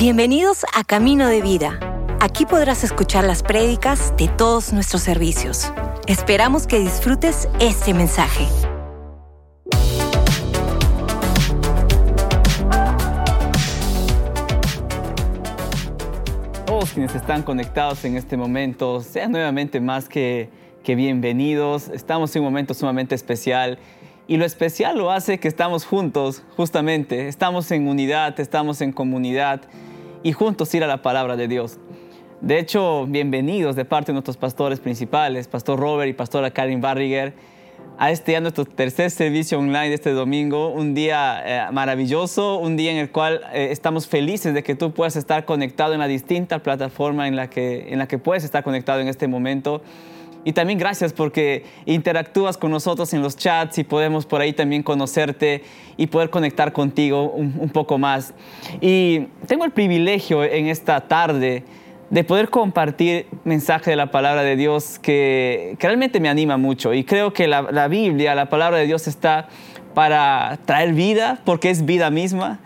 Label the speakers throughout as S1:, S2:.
S1: Bienvenidos a Camino de Vida. Aquí podrás escuchar las prédicas de todos nuestros servicios. Esperamos que disfrutes este mensaje.
S2: Todos quienes están conectados en este momento, sean nuevamente más que, que bienvenidos. Estamos en un momento sumamente especial y lo especial lo hace que estamos juntos, justamente. Estamos en unidad, estamos en comunidad y juntos ir a la palabra de Dios. De hecho, bienvenidos de parte de nuestros pastores principales, Pastor Robert y Pastora Karin Barriger, a este ya nuestro tercer servicio online de este domingo, un día eh, maravilloso, un día en el cual eh, estamos felices de que tú puedas estar conectado en la distinta plataforma en la que, en la que puedes estar conectado en este momento. Y también gracias porque interactúas con nosotros en los chats y podemos por ahí también conocerte y poder conectar contigo un, poco más. Y tengo el privilegio en esta tarde de poder compartir mensaje de la palabra de Dios que, realmente me anima mucho. Y creo que la, la Biblia, la palabra de Dios está para traer vida, porque es vida misma,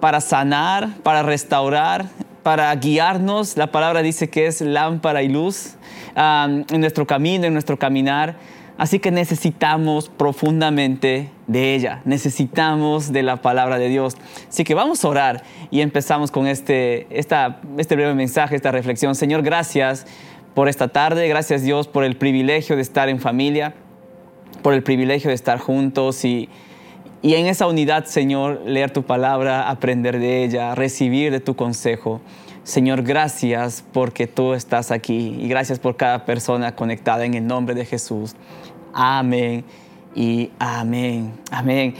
S2: para sanar, para restaurar, para guiarnos. La palabra dice que es lámpara y luz en nuestro camino, en nuestro caminar. Así que necesitamos profundamente de ella, necesitamos de la palabra de Dios. Así que vamos a orar y empezamos con este, esta, este breve mensaje, esta reflexión. Señor, gracias por esta tarde, gracias Dios por el privilegio de estar en familia, por el privilegio de estar juntos y, y en esa unidad, Señor, leer tu palabra, aprender de ella, recibir de tu consejo. Señor, gracias porque tú estás aquí y gracias por cada persona conectada en el nombre de Jesús. Amén y amén. Amén.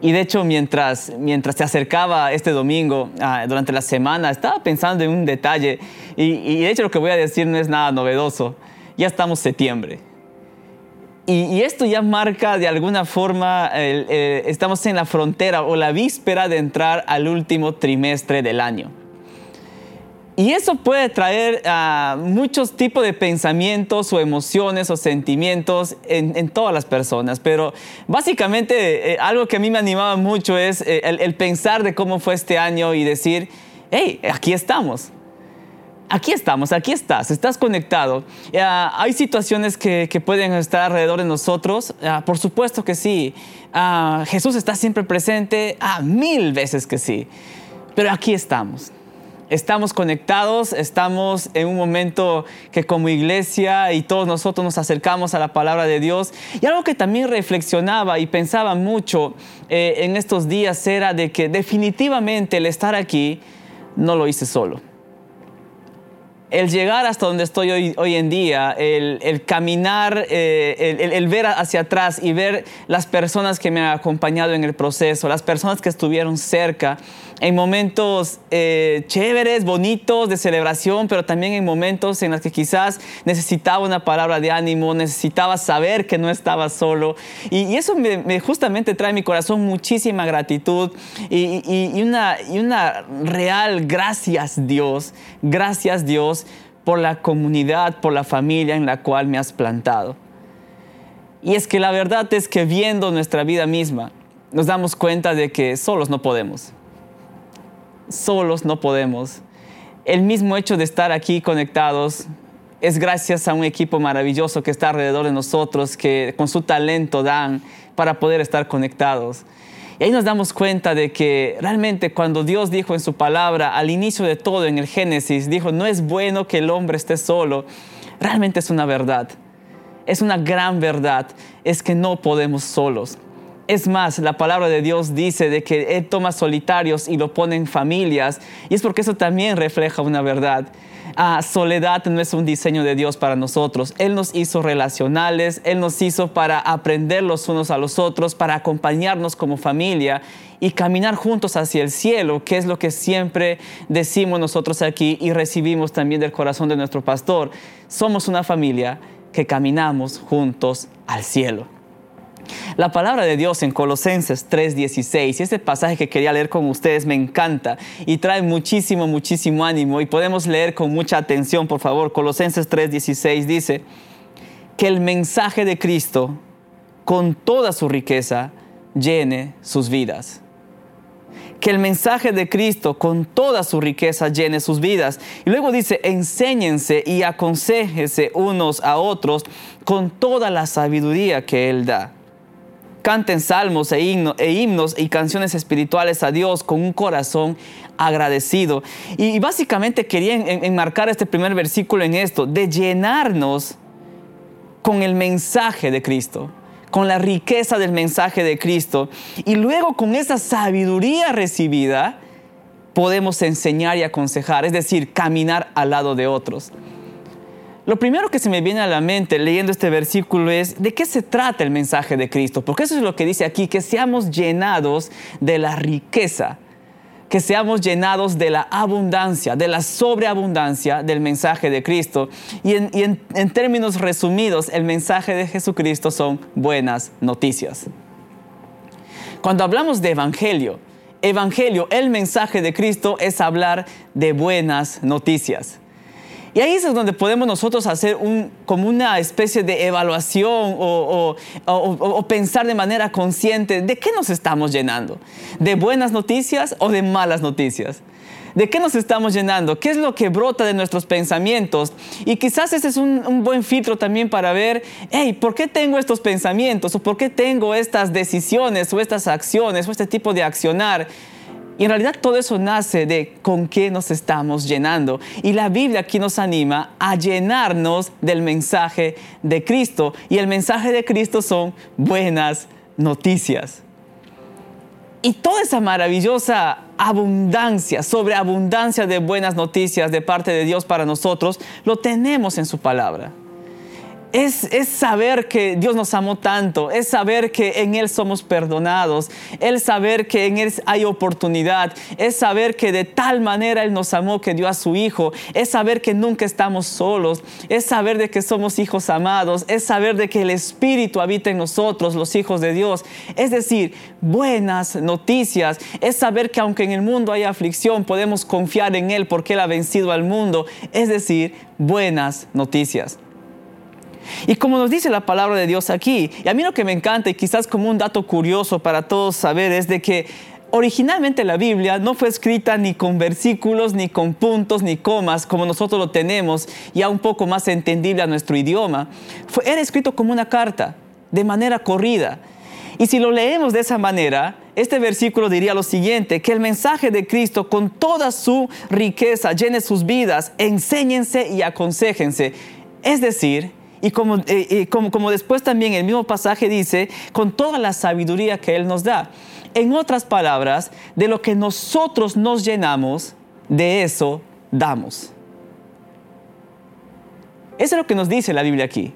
S2: Y de hecho, mientras, mientras se acercaba este domingo, ah, durante la semana, estaba pensando en un detalle y, de hecho lo que voy a decir no es nada novedoso. Ya estamos septiembre. Y, esto ya marca de alguna forma, estamos en la frontera o la víspera de entrar al último trimestre del año. Y eso puede traer ah, muchos tipos de pensamientos o emociones o sentimientos en, todas las personas. Pero básicamente eh, algo que a mí me animaba mucho es eh, el, pensar de cómo fue este año y decir, hey, aquí estamos aquí estamos, aquí estás, estás conectado. Ah, hay situaciones que, pueden estar alrededor de nosotros, ah, por supuesto que sí. Ah, Jesús está siempre presente, mil veces que sí. Pero aquí estamos. Estamos conectados, estamos en un momento que como iglesia y todos nosotros nos acercamos a la palabra de Dios. Y algo que también reflexionaba y pensaba mucho eh, en estos días era de que definitivamente el estar aquí no lo hice solo el llegar hasta donde estoy hoy, hoy en día, el, caminar, eh, el, ver hacia atrás y ver las personas que me han acompañado en el proceso, las personas que estuvieron cerca, en momentos eh, chéveres, bonitos, de celebración, pero también en momentos en los que quizás necesitaba una palabra de ánimo, necesitaba saber que no estaba solo. Y, eso me, justamente trae a mi corazón muchísima gratitud y, una, y una real gracias Dios, gracias Dios por la comunidad, por la familia en la cual me has plantado. Y es que la verdad es que viendo nuestra vida misma, nos damos cuenta de que solos no podemos solos no podemos. El mismo hecho de estar aquí conectados es gracias a un equipo maravilloso que está alrededor de nosotros, que con su talento dan para poder estar conectados. Y ahí nos damos cuenta de que realmente cuando Dios dijo en su palabra, al inicio de todo en el Génesis, dijo, no es bueno que el hombre esté solo, realmente es una verdad. Es una gran verdad, es que no podemos solos. Es más, la palabra de Dios dice de que Él toma solitarios y lo pone en familias. Y es porque eso también refleja una verdad. Ah, soledad no es un diseño de Dios para nosotros. Él nos hizo relacionales, Él nos hizo para aprender los unos a los otros, para acompañarnos como familia y caminar juntos hacia el cielo, que es lo que siempre decimos nosotros aquí y recibimos también del corazón de nuestro pastor. Somos una familia que caminamos juntos al cielo. La palabra de Dios en Colosenses 3:16, y este pasaje que quería leer con ustedes me encanta y trae muchísimo, muchísimo ánimo y podemos leer con mucha atención, por favor. Colosenses 3:16 dice que el mensaje de Cristo con toda su riqueza llene sus vidas. que el mensaje de Cristo con toda su riqueza llene sus vidas. Y luego dice, enséñense y aconsejense unos a otros con toda la sabiduría que Él da. Canten salmos e, e himnos y canciones espirituales a Dios con un corazón agradecido. Y básicamente quería enmarcar este primer versículo en esto, de llenarnos con el mensaje de Cristo con la riqueza del mensaje de Cristo y luego con esa sabiduría recibida podemos enseñar y aconsejar, es decir, caminar al lado de otros. Lo primero que se me viene a la mente leyendo este versículo es de qué se trata el mensaje de Cristo, porque eso es lo que dice aquí, que seamos llenados de la riqueza que seamos llenados de la abundancia, de la sobreabundancia del mensaje de Cristo. Y, en, términos resumidos, el mensaje de Jesucristo son buenas noticias. Cuando hablamos de evangelio, evangelio, el mensaje de Cristo es hablar de buenas noticias. Y ahí es donde podemos nosotros hacer un, como una especie de evaluación o, pensar de manera consciente de qué nos estamos llenando. ¿De buenas noticias o de malas noticias? ¿De qué nos estamos llenando? ¿Qué es lo que brota de nuestros pensamientos? Y quizás ese es un, un, buen filtro también para ver, hey, ¿por qué tengo estos pensamientos? ¿O por qué tengo estas decisiones o estas acciones o este tipo de accionar? Y en realidad todo eso nace de con qué nos estamos llenando. Y la Biblia aquí nos anima a llenarnos del mensaje de Cristo. Y el mensaje de Cristo son buenas noticias. Y toda esa maravillosa abundancia, sobreabundancia de buenas noticias de parte de Dios para nosotros, lo tenemos en su palabra es, saber que Dios nos amó tanto, es saber que en Él somos perdonados, es saber que en Él hay oportunidad, es saber que de tal manera Él nos amó que dio a su Hijo, es saber que nunca estamos solos, es saber de que somos hijos amados, es saber de que el Espíritu habita en nosotros, los hijos de Dios. Es decir, buenas noticias, es saber que aunque en el mundo hay aflicción, podemos confiar en Él porque Él ha vencido al mundo. Es decir, buenas noticias. Y como nos dice la palabra de Dios aquí, y a mí lo que me encanta y quizás como un dato curioso para todos saber es de que originalmente la Biblia no fue escrita ni con versículos, ni con puntos, ni comas, como nosotros lo tenemos, ya un poco más entendible a nuestro idioma. Fue, era escrito como una carta, de manera corrida. Y si lo leemos de esa manera, este versículo diría lo siguiente, que el mensaje de Cristo con toda su riqueza llene sus vidas, enséñense y aconsejense. Es decir, y eh, como, como, después también el mismo pasaje dice, con toda la sabiduría que Él nos da. En otras palabras, de lo que nosotros nos llenamos, de eso damos. Eso es lo que nos dice la Biblia aquí.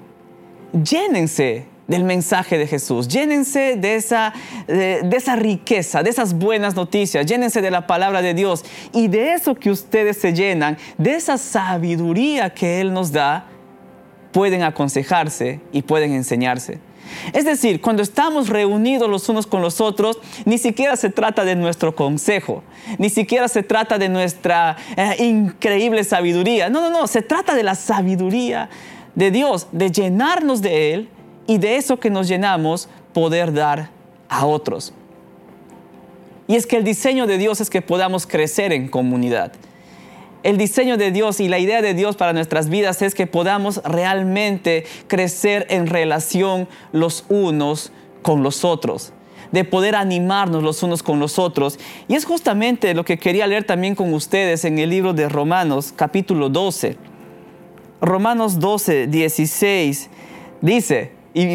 S2: Llénense del mensaje de Jesús, llénense de esa, de esa riqueza, de esas buenas noticias, llénense de la palabra de Dios y de eso que ustedes se llenan, de esa sabiduría que Él nos da, pueden aconsejarse y pueden enseñarse. Es decir, cuando estamos reunidos los unos con los otros, ni siquiera se trata de nuestro consejo, ni siquiera se trata de nuestra eh, increíble sabiduría. No, no, no, se trata de la sabiduría de Dios, de llenarnos de Él y de eso que nos llenamos poder dar a otros. Y es que el diseño de Dios es que podamos crecer en comunidad el diseño de Dios y la idea de Dios para nuestras vidas es que podamos realmente crecer en relación los unos con los otros de poder animarnos los unos con los otros. Y es justamente lo que quería leer también con ustedes en el libro de Romanos, capítulo 12. Romanos 12, 16, dice, y,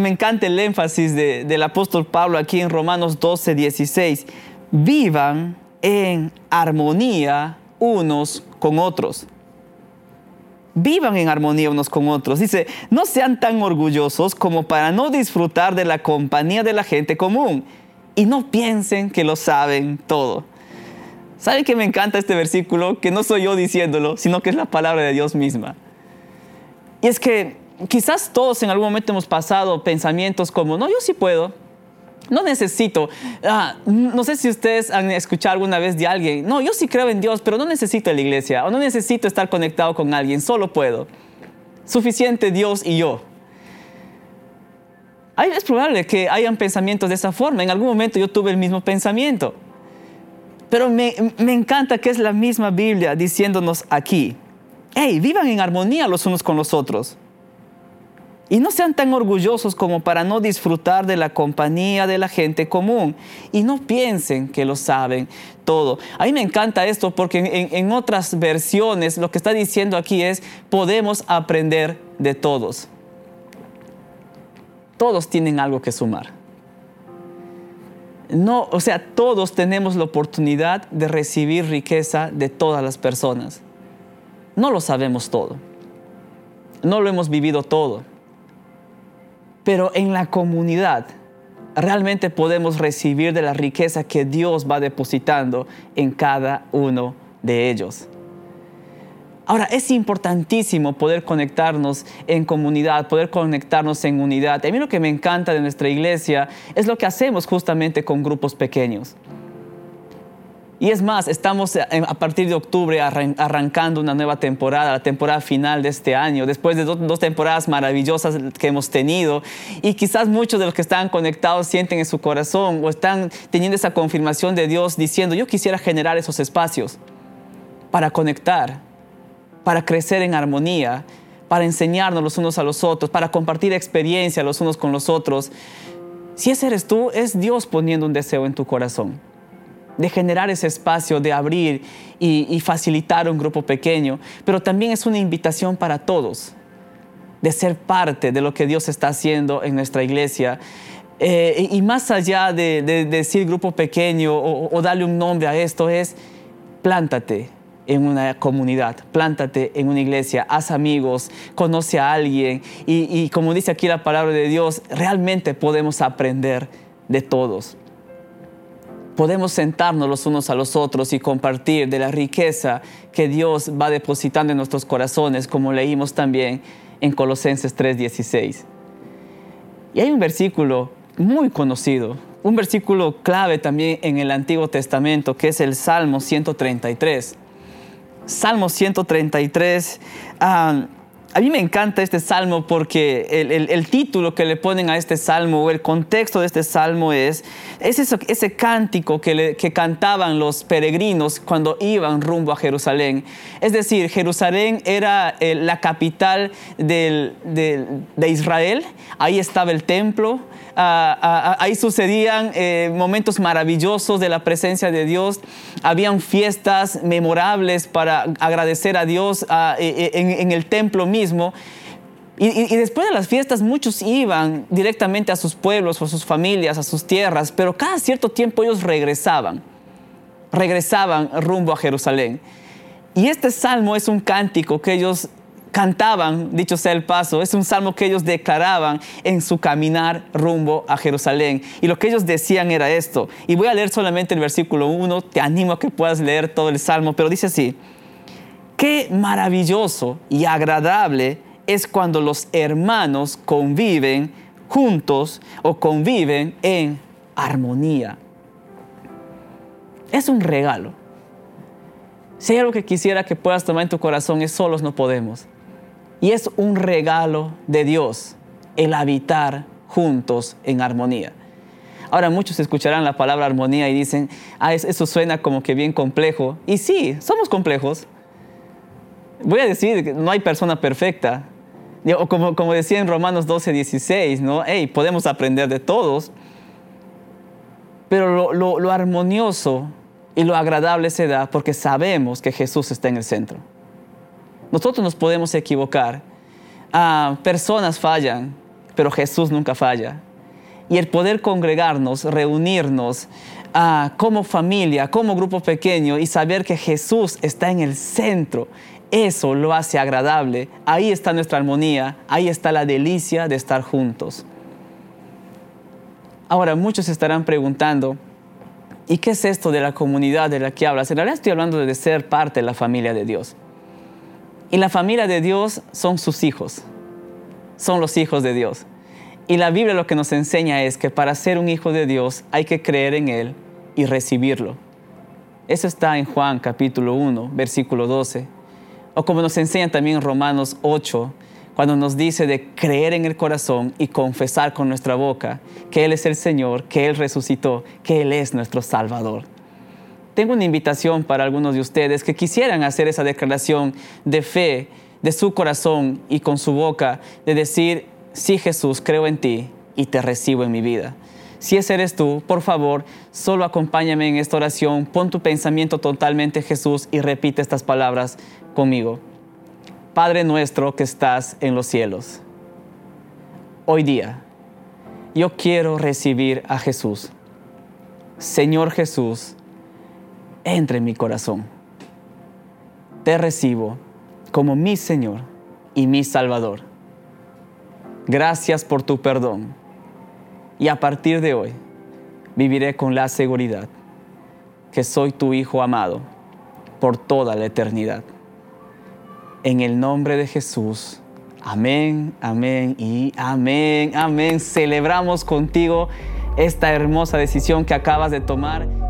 S2: me encanta el énfasis del apóstol Pablo aquí en Romanos 12, 16, vivan en armonía unos con otros. Vivan en armonía unos con otros. Dice, no sean tan orgullosos como para no disfrutar de la compañía de la gente común y no piensen que lo saben todo. ¿Saben que me encanta este versículo? Que no soy yo diciéndolo, sino que es la palabra de Dios misma. Y es que quizás todos en algún momento hemos pasado pensamientos como, no, yo sí puedo, no necesito, ah, no sé si ustedes han escuchado alguna vez de alguien, no, yo sí creo en Dios, pero no necesito la iglesia o no necesito estar conectado con alguien, solo puedo. Suficiente Dios y yo. Es probable que hayan pensamientos de esa forma. En algún momento yo tuve el mismo pensamiento. Pero me, me encanta que es la misma Biblia diciéndonos aquí, hey, vivan en armonía los unos con los otros. Y no sean tan orgullosos como para no disfrutar de la compañía de la gente común. Y no piensen que lo saben todo. A mí me encanta esto porque en, otras versiones lo que está diciendo aquí es, podemos aprender de todos. Todos tienen algo que sumar. No, o sea, todos tenemos la oportunidad de recibir riqueza de todas las personas. No lo sabemos todo. No lo hemos vivido todo pero en la comunidad realmente podemos recibir de la riqueza que Dios va depositando en cada uno de ellos. Ahora, es importantísimo poder conectarnos en comunidad, poder conectarnos en unidad. A mí lo que me encanta de nuestra iglesia es lo que hacemos justamente con grupos pequeños. Y es más, estamos eh, a partir de octubre arrancando una nueva temporada, la temporada final de este año, después de dos temporadas maravillosas que hemos tenido. Y quizás muchos de los que están conectados sienten en su corazón o están teniendo esa confirmación de Dios diciendo, yo quisiera generar esos espacios para conectar, para crecer en armonía, para enseñarnos los unos a los otros, para compartir experiencia los unos con los otros. Si ese eres tú, es Dios poniendo un deseo en tu corazón de generar ese espacio, de abrir y, facilitar un grupo pequeño, pero también es una invitación para todos de ser parte de lo que Dios está haciendo en nuestra iglesia. Eh, y más allá de, decir grupo pequeño o, darle un nombre a esto, es plántate en una comunidad, plántate en una iglesia, haz amigos, conoce a alguien. Y como dice aquí la palabra de Dios, realmente podemos aprender de todos podemos sentarnos los unos a los otros y compartir de la riqueza que Dios va depositando en nuestros corazones, como leímos también en Colosenses 3:16. Y hay un versículo muy conocido, un versículo clave también en el Antiguo Testamento, que es el Salmo 133. Salmo 133. A mí me encanta este salmo porque el, título que le ponen a este salmo o el contexto de este salmo es, es ese cántico que, que, cantaban los peregrinos cuando iban rumbo a Jerusalén. Es decir, Jerusalén era eh, la capital de Israel, ahí estaba el templo, ahí sucedían eh, momentos maravillosos de la presencia de Dios, habían fiestas memorables para agradecer a Dios e, e, en, el templo mismo y, después de las fiestas muchos iban directamente a sus pueblos o a sus familias, a sus tierras, pero cada cierto tiempo ellos regresaban, regresaban rumbo a Jerusalén. Y este salmo es un cántico que ellos cantaban, dicho sea el paso, es un salmo que ellos declaraban en su caminar rumbo a Jerusalén. Y lo que ellos decían era esto. Y voy a leer solamente el versículo 1, te animo a que puedas leer todo el salmo, pero dice así, qué maravilloso y agradable es cuando los hermanos conviven juntos o conviven en armonía. Es un regalo. Si hay algo que quisiera que puedas tomar en tu corazón es solos no podemos. Y es un regalo de Dios el habitar juntos en armonía. Ahora muchos escucharán la palabra armonía y dicen, ah, eso suena como que bien complejo. Y sí, somos complejos. Voy a decir que no hay persona perfecta. O como, como decía en Romanos 12, 16, ¿no? Hey, podemos aprender de todos, pero lo, armonioso y lo agradable se da porque sabemos que Jesús está en el centro. Nosotros nos podemos equivocar, ah, personas fallan, pero Jesús nunca falla. Y el poder congregarnos, reunirnos ah, como familia, como grupo pequeño y saber que Jesús está en el centro, eso lo hace agradable. Ahí está nuestra armonía, ahí está la delicia de estar juntos. Ahora, muchos estarán preguntando, ¿y qué es esto de la comunidad de la que hablas? En realidad estoy hablando de ser parte de la familia de Dios. Y la familia de Dios son sus hijos, son los hijos de Dios. Y la Biblia lo que nos enseña es que para ser un hijo de Dios hay que creer en Él y recibirlo. Eso está en Juan capítulo 1, versículo 12. O como nos enseña también Romanos 8, cuando nos dice de creer en el corazón y confesar con nuestra boca que Él es el Señor, que Él resucitó, que Él es nuestro Salvador. Tengo una invitación para algunos de ustedes que quisieran hacer esa declaración de fe de su corazón y con su boca, de decir, sí Jesús, creo en ti y te recibo en mi vida. Si ese eres tú, por favor, solo acompáñame en esta oración, pon tu pensamiento totalmente Jesús y repite estas palabras conmigo. Padre nuestro que estás en los cielos, hoy día yo quiero recibir a Jesús. Señor Jesús, entre en mi corazón. Te recibo como mi Señor y mi Salvador. Gracias por tu perdón. Y a partir de hoy viviré con la seguridad que soy tu Hijo amado por toda la eternidad. En el nombre de Jesús. Amén, amén y amén, amén. Celebramos contigo esta hermosa decisión que acabas de tomar.